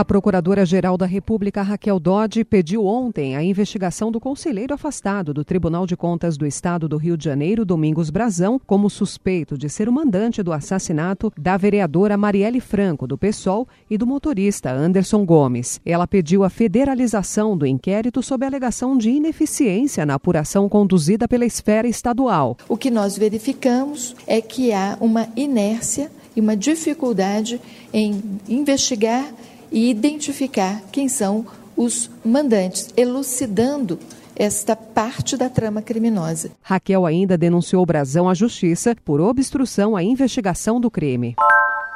A Procuradora-Geral da República, Raquel Dodge, pediu ontem a investigação do conselheiro afastado do Tribunal de Contas do Estado do Rio de Janeiro, Domingos Brazão, como suspeito de ser o mandante do assassinato da vereadora Marielle Franco, do PSOL, e do motorista Anderson Gomes. Ela pediu a federalização do inquérito sob alegação de ineficiência na apuração conduzida pela esfera estadual. O que nós verificamos é que há uma inércia e uma dificuldade em investigar e identificar quem são os mandantes, elucidando esta parte da trama criminosa. Raquel ainda denunciou o Brasão à justiça por obstrução à investigação do crime.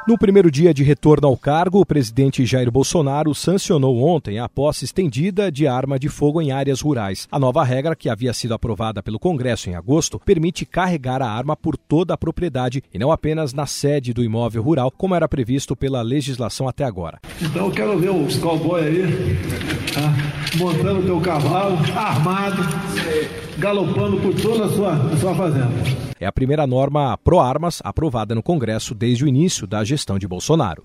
No primeiro dia de retorno ao cargo, o presidente Jair Bolsonaro sancionou ontem a posse estendida de arma de fogo em áreas rurais. A nova regra, que havia sido aprovada pelo Congresso em agosto, permite carregar a arma por toda a propriedade e não apenas na sede do imóvel rural, como era previsto pela legislação até agora. Então eu quero ver os cowboys aí, tá? montando teu cavalo, armado, galopando por toda a sua, a sua fazenda. É a primeira norma pró-armas aprovada no Congresso desde o início da gestão de Bolsonaro.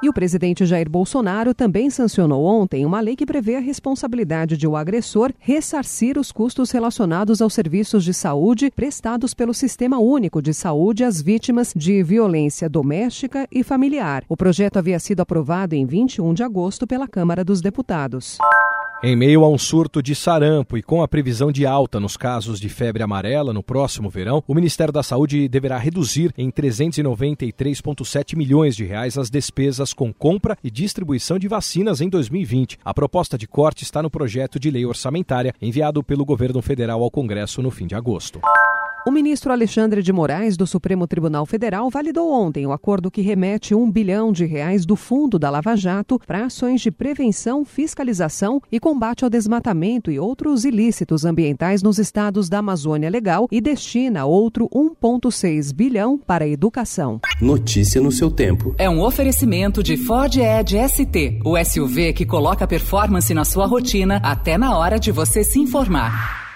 E o presidente Jair Bolsonaro também sancionou ontem uma lei que prevê a responsabilidade de o agressor ressarcir os custos relacionados aos serviços de saúde prestados pelo Sistema Único de Saúde às vítimas de violência doméstica e familiar. O projeto havia sido aprovado em 21 de agosto pela Câmara dos Deputados. Em meio a um surto de sarampo e com a previsão de alta nos casos de febre amarela no próximo verão, o Ministério da Saúde deverá reduzir em 393,7 milhões de reais as despesas com compra e distribuição de vacinas em 2020. A proposta de corte está no projeto de lei orçamentária enviado pelo governo federal ao Congresso no fim de agosto. O ministro Alexandre de Moraes, do Supremo Tribunal Federal, validou ontem o acordo que remete um bilhão de reais do fundo da Lava Jato para ações de prevenção, fiscalização e combate ao desmatamento e outros ilícitos ambientais nos estados da Amazônia Legal e destina outro 1,6 bilhão para a educação. Notícia no seu tempo. É um oferecimento de Ford Edge ST, o SUV que coloca performance na sua rotina até na hora de você se informar.